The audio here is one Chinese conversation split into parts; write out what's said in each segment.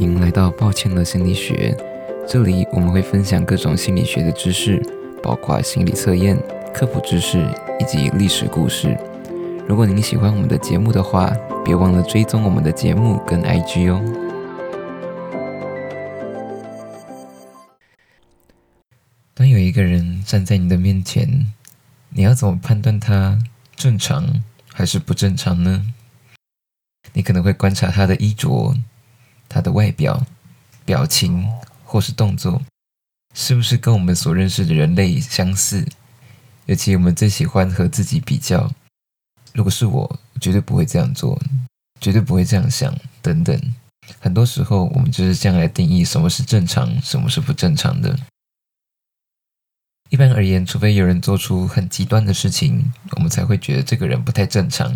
迎来到抱歉的心理学。这里我们会分享各种心理学的知识，包括心理测验、科普知识以及历史故事。如果您喜欢我们的节目的话，别忘了追踪我们的节目跟 IG 哦。当有一个人站在你的面前，你要怎么判断他正常还是不正常呢？你可能会观察他的衣着。他的外表、表情或是动作，是不是跟我们所认识的人类相似？尤其我们最喜欢和自己比较。如果是我，绝对不会这样做，绝对不会这样想，等等。很多时候，我们就是这样来定义什么是正常，什么是不正常的。一般而言，除非有人做出很极端的事情，我们才会觉得这个人不太正常。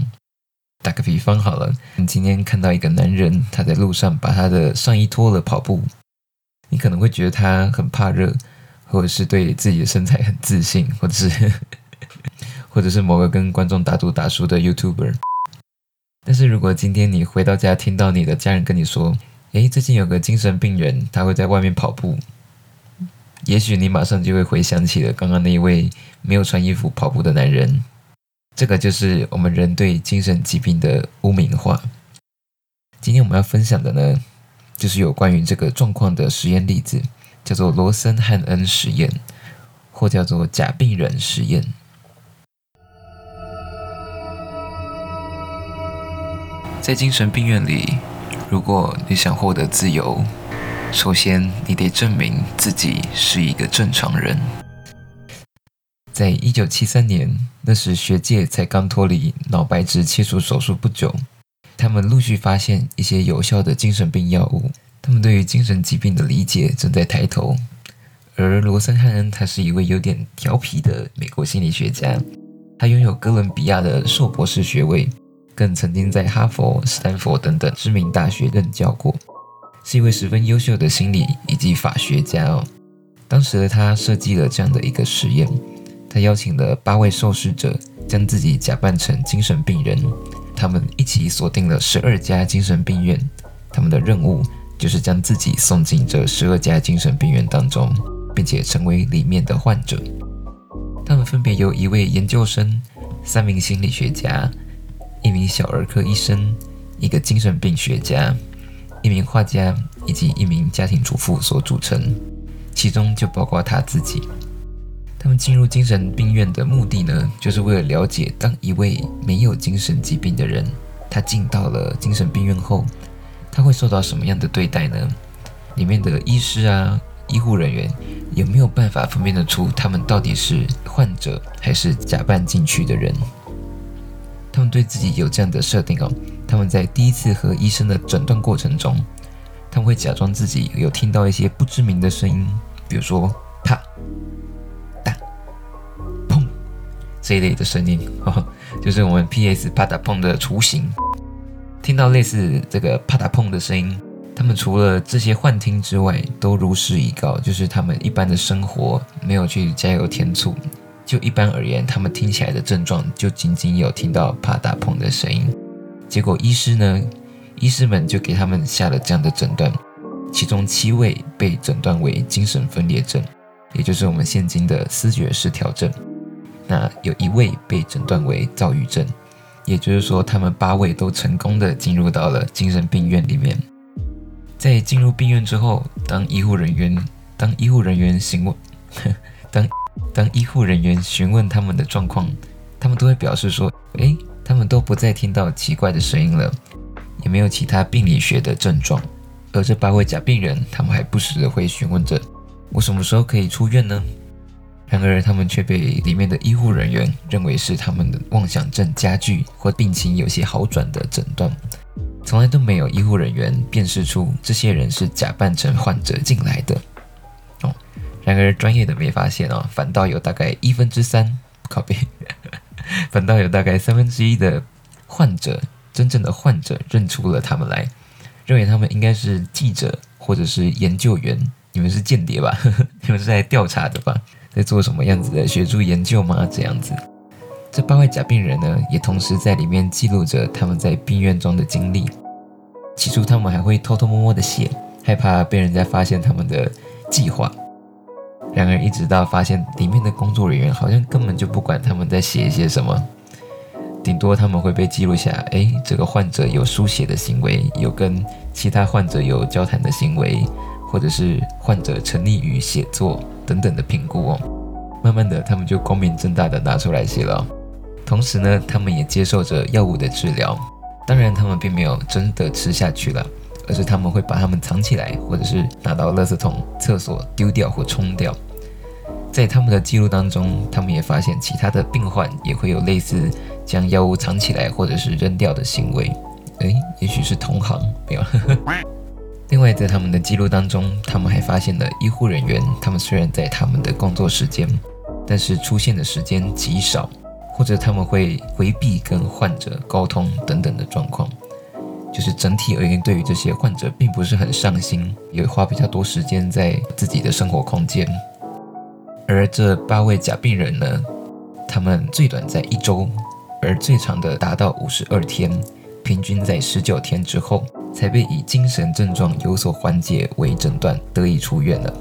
打个比方好了，你今天看到一个男人，他在路上把他的上衣脱了跑步，你可能会觉得他很怕热，或者是对自己的身材很自信，或者是 或者是某个跟观众打赌打输的 YouTuber。但是如果今天你回到家，听到你的家人跟你说：“诶，最近有个精神病人，他会在外面跑步。”也许你马上就会回想起了刚刚那一位没有穿衣服跑步的男人。这个就是我们人对精神疾病的污名化。今天我们要分享的呢，就是有关于这个状况的实验例子，叫做罗森汉恩实验，或叫做假病人实验。在精神病院里，如果你想获得自由，首先你得证明自己是一个正常人。在一九七三年，那时学界才刚脱离脑白质切除手术不久，他们陆续发现一些有效的精神病药物，他们对于精神疾病的理解正在抬头。而罗森汉恩他是一位有点调皮的美国心理学家，他拥有哥伦比亚的硕博士学位，更曾经在哈佛、斯坦福等等知名大学任教过，是一位十分优秀的心理以及法学家哦。当时的他设计了这样的一个实验。他邀请了八位受试者，将自己假扮成精神病人，他们一起锁定了十二家精神病院。他们的任务就是将自己送进这十二家精神病院当中，并且成为里面的患者。他们分别由一位研究生、三名心理学家、一名小儿科医生、一个精神病学家、一名画家以及一名家庭主妇所组成，其中就包括他自己。他们进入精神病院的目的呢，就是为了了解，当一位没有精神疾病的人，他进到了精神病院后，他会受到什么样的对待呢？里面的医师啊、医护人员有没有办法分辨得出他们到底是患者还是假扮进去的人？他们对自己有这样的设定哦。他们在第一次和医生的诊断过程中，他们会假装自己有听到一些不知名的声音，比如说啪。这一类的声音，就是我们 P.S. 啪嗒碰的雏形。听到类似这个啪嗒碰的声音，他们除了这些幻听之外，都如实以告，就是他们一般的生活没有去加油添醋。就一般而言，他们听起来的症状就仅仅有听到啪嗒碰的声音。结果医师呢，医师们就给他们下了这样的诊断，其中七位被诊断为精神分裂症，也就是我们现今的思觉失调症。那有一位被诊断为躁郁症，也就是说，他们八位都成功的进入到了精神病院里面。在进入病院之后，当医护人员当医护人员询问，当当医护人员询问他们的状况，他们都会表示说：“诶，他们都不再听到奇怪的声音了，也没有其他病理学的症状。”而这八位假病人，他们还不时的会询问着：“我什么时候可以出院呢？”然而，他们却被里面的医护人员认为是他们的妄想症加剧或病情有些好转的诊断，从来都没有医护人员辨识出这些人是假扮成患者进来的。哦，然而专业的没发现哦，反倒有大概一分之三靠背，反倒有大概三分之一的患者，真正的患者认出了他们来，认为他们应该是记者或者是研究员。你们是间谍吧？你们是在调查的吧？在做什么样子的学术研究吗？这样子，这八位假病人呢，也同时在里面记录着他们在病院中的经历。起初，他们还会偷偷摸摸的写，害怕被人家发现他们的计划。然而，一直到发现里面的工作人员好像根本就不管他们在写一些什么，顶多他们会被记录下，哎，这个患者有书写的行为，有跟其他患者有交谈的行为，或者是患者沉溺于写作等等的评估哦。慢慢的，他们就光明正大的拿出来写了。同时呢，他们也接受着药物的治疗。当然，他们并没有真的吃下去了。而是他们会把它们藏起来，或者是拿到垃圾桶、厕所丢掉或冲掉。在他们的记录当中，他们也发现其他的病患也会有类似将药物藏起来或者是扔掉的行为。诶，也许是同行，没有。另外，在他们的记录当中，他们还发现了医护人员，他们虽然在他们的工作时间，但是出现的时间极少，或者他们会回避跟患者沟通等等的状况。就是整体而言，对于这些患者并不是很上心，也花比较多时间在自己的生活空间。而这八位假病人呢，他们最短在一周，而最长的达到五十二天，平均在十九天之后，才被以精神症状有所缓解为诊断，得以出院了。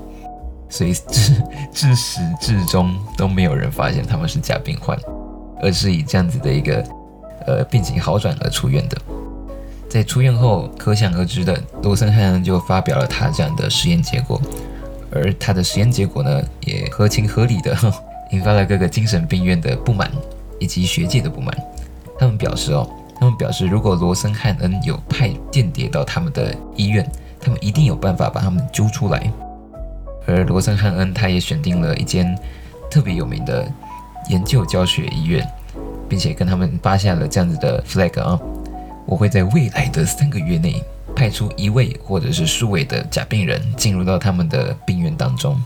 所以至至始至终都没有人发现他们是假病患，而是以这样子的一个呃病情好转而出院的。在出院后，可想而知的，罗森汉就发表了他这样的实验结果，而他的实验结果呢，也合情合理的 引发了各个精神病院的不满以及学界的不满。他们表示哦，他们表示，如果罗森汉恩有派间谍到他们的医院，他们一定有办法把他们揪出来。而罗森汉恩他也选定了一间特别有名的研究教学医院，并且跟他们发下了这样子的 flag 啊。我会在未来的三个月内派出一位或者是数位的假病人进入到他们的病院当中。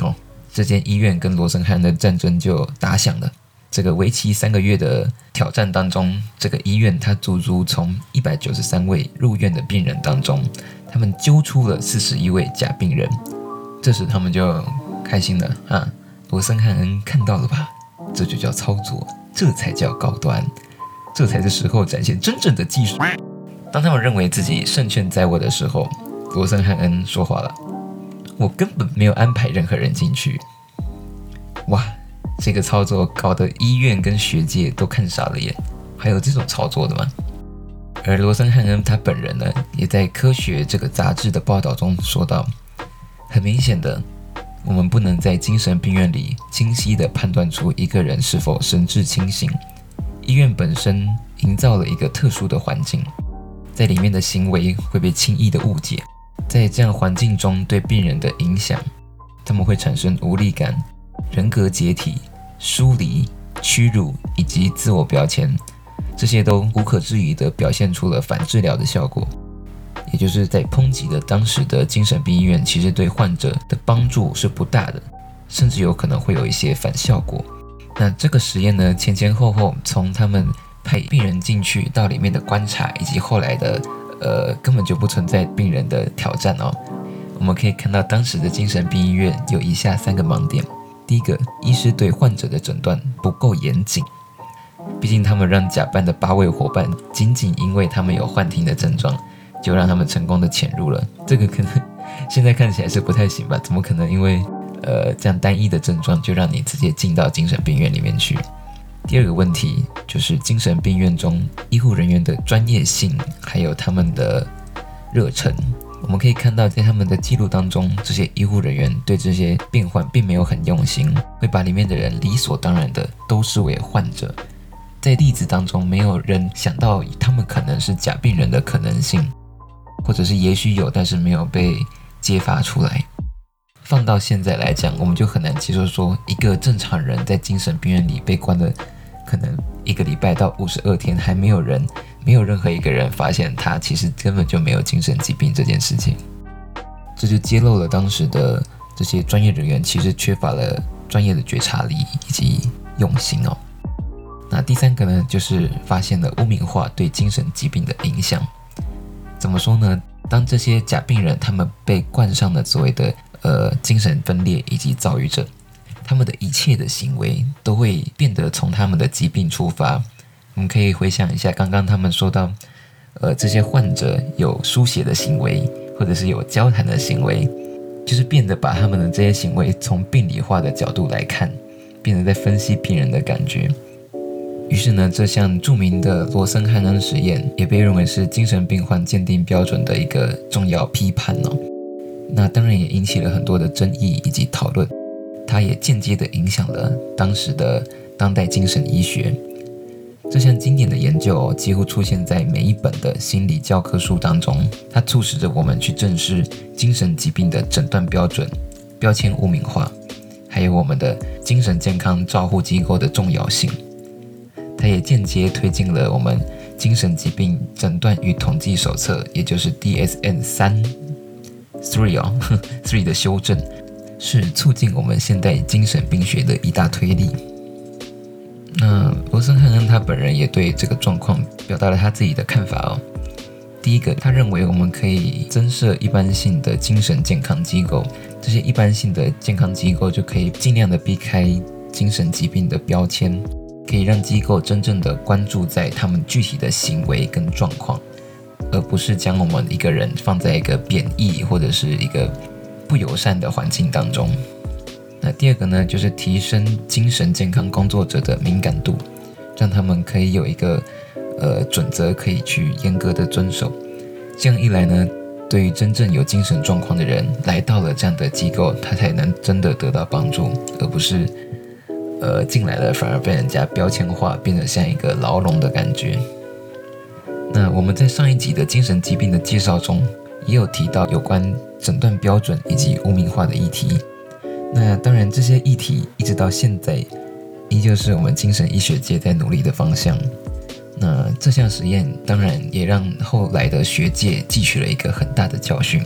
哦，这间医院跟罗森汉恩的战争就打响了。这个为期三个月的挑战当中，这个医院它足足从一百九十三位入院的病人当中，他们揪出了四十一位假病人。这时他们就开心了啊！罗森汉恩看到了吧？这就叫操作，这才叫高端。这才是时候展现真正的技术。当他们认为自己胜券在握的时候，罗森汉恩说话了：“我根本没有安排任何人进去。”哇，这个操作搞得医院跟学界都看傻了眼。还有这种操作的吗？而罗森汉恩他本人呢，也在《科学》这个杂志的报道中说道：“很明显的，我们不能在精神病院里清晰地判断出一个人是否神志清醒。”医院本身营造了一个特殊的环境，在里面的行为会被轻易的误解，在这样环境中对病人的影响，他们会产生无力感、人格解体、疏离、屈辱以及自我标签，这些都无可置疑地表现出了反治疗的效果，也就是在抨击的当时的精神病医院，其实对患者的帮助是不大的，甚至有可能会有一些反效果。那这个实验呢，前前后后从他们派病人进去到里面的观察，以及后来的呃根本就不存在病人的挑战哦，我们可以看到当时的精神病医院有以下三个盲点：第一个，医师对患者的诊断不够严谨，毕竟他们让假扮的八位伙伴仅仅因为他们有幻听的症状，就让他们成功的潜入了，这个可能现在看起来是不太行吧？怎么可能因为？呃，这样单一的症状就让你直接进到精神病院里面去。第二个问题就是精神病院中医护人员的专业性，还有他们的热忱。我们可以看到，在他们的记录当中，这些医护人员对这些病患并没有很用心，会把里面的人理所当然的都视为患者。在例子当中，没有人想到他们可能是假病人的可能性，或者是也许有，但是没有被揭发出来。放到现在来讲，我们就很难接受说一个正常人在精神病院里被关了，可能一个礼拜到五十二天，还没有人，没有任何一个人发现他其实根本就没有精神疾病这件事情。这就揭露了当时的这些专业人员其实缺乏了专业的觉察力以及用心哦。那第三个呢，就是发现了污名化对精神疾病的影响。怎么说呢？当这些假病人他们被冠上了所谓的呃，精神分裂以及躁郁症，他们的一切的行为都会变得从他们的疾病出发。我们可以回想一下，刚刚他们说到，呃，这些患者有书写的行为，或者是有交谈的行为，就是变得把他们的这些行为从病理化的角度来看，变得在分析病人的感觉。于是呢，这项著名的罗森汉恩实验也被认为是精神病患鉴定标准的一个重要批判哦。那当然也引起了很多的争议以及讨论，它也间接的影响了当时的当代精神医学。这项经典的研究几乎出现在每一本的心理教科书当中，它促使着我们去正视精神疾病的诊断标准、标签污名化，还有我们的精神健康照护机构的重要性。它也间接推进了我们精神疾病诊断与统计手册，也就是 DSM 三 three 哦 three 的修正，是促进我们现代精神病学的一大推力。那罗森汉恩他本人也对这个状况表达了他自己的看法哦。第一个，他认为我们可以增设一般性的精神健康机构，这些一般性的健康机构就可以尽量的避开精神疾病的标签，可以让机构真正的关注在他们具体的行为跟状况，而不是将我们一个人放在一个贬义或者是一个不友善的环境当中。第二个呢，就是提升精神健康工作者的敏感度，让他们可以有一个呃准则，可以去严格的遵守。这样一来呢，对于真正有精神状况的人来到了这样的机构，他才能真的得到帮助，而不是呃进来了反而被人家标签化，变得像一个牢笼的感觉。那我们在上一集的精神疾病的介绍中，也有提到有关诊断标准以及污名化的议题。那当然，这些议题一直到现在，依旧是我们精神医学界在努力的方向。那这项实验当然也让后来的学界汲取了一个很大的教训。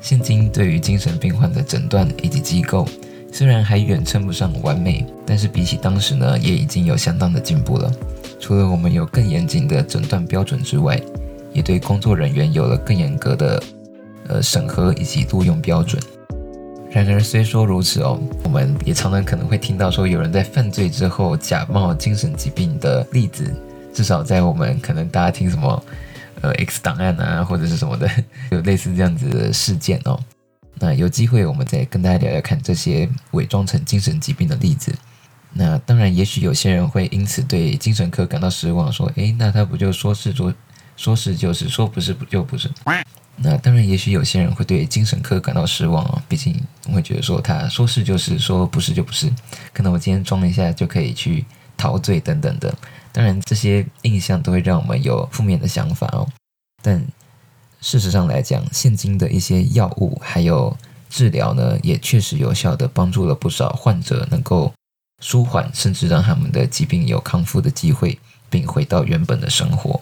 现今对于精神病患的诊断以及机构，虽然还远称不上完美，但是比起当时呢，也已经有相当的进步了。除了我们有更严谨的诊断标准之外，也对工作人员有了更严格的呃审核以及录用标准。然而，虽说如此哦，我们也常常可能会听到说有人在犯罪之后假冒精神疾病的例子。至少在我们可能大家听什么呃 X 档案啊，或者是什么的，有类似这样子的事件哦。那有机会我们再跟大家聊聊看这些伪装成精神疾病的例子。那当然，也许有些人会因此对精神科感到失望，说：诶，那他不就说是说说是就是，说不是不就不是。那当然，也许有些人会对精神科感到失望哦，毕竟会觉得说他说是就是，说不是就不是，可能我今天装一下就可以去陶醉等等的。当然，这些印象都会让我们有负面的想法哦。但事实上来讲，现今的一些药物还有治疗呢，也确实有效的帮助了不少患者，能够舒缓，甚至让他们的疾病有康复的机会，并回到原本的生活。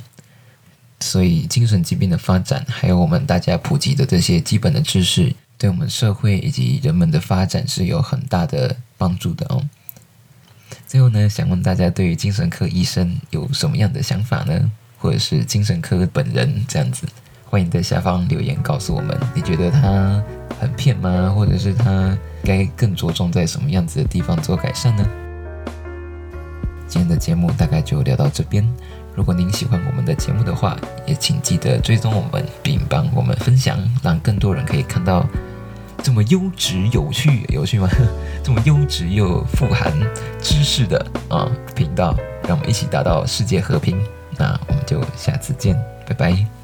所以，精神疾病的发展，还有我们大家普及的这些基本的知识，对我们社会以及人们的发展是有很大的帮助的哦。最后呢，想问大家，对于精神科医生有什么样的想法呢？或者是精神科本人这样子，欢迎在下方留言告诉我们，你觉得他很骗吗？或者是他该更着重在什么样子的地方做改善呢？今天的节目大概就聊到这边。如果您喜欢我们的节目的话，也请记得追踪我们，并帮我们分享，让更多人可以看到这么优质、有趣、有趣吗？这么优质又富含知识的啊频道，让我们一起达到世界和平。那我们就下次见，拜拜。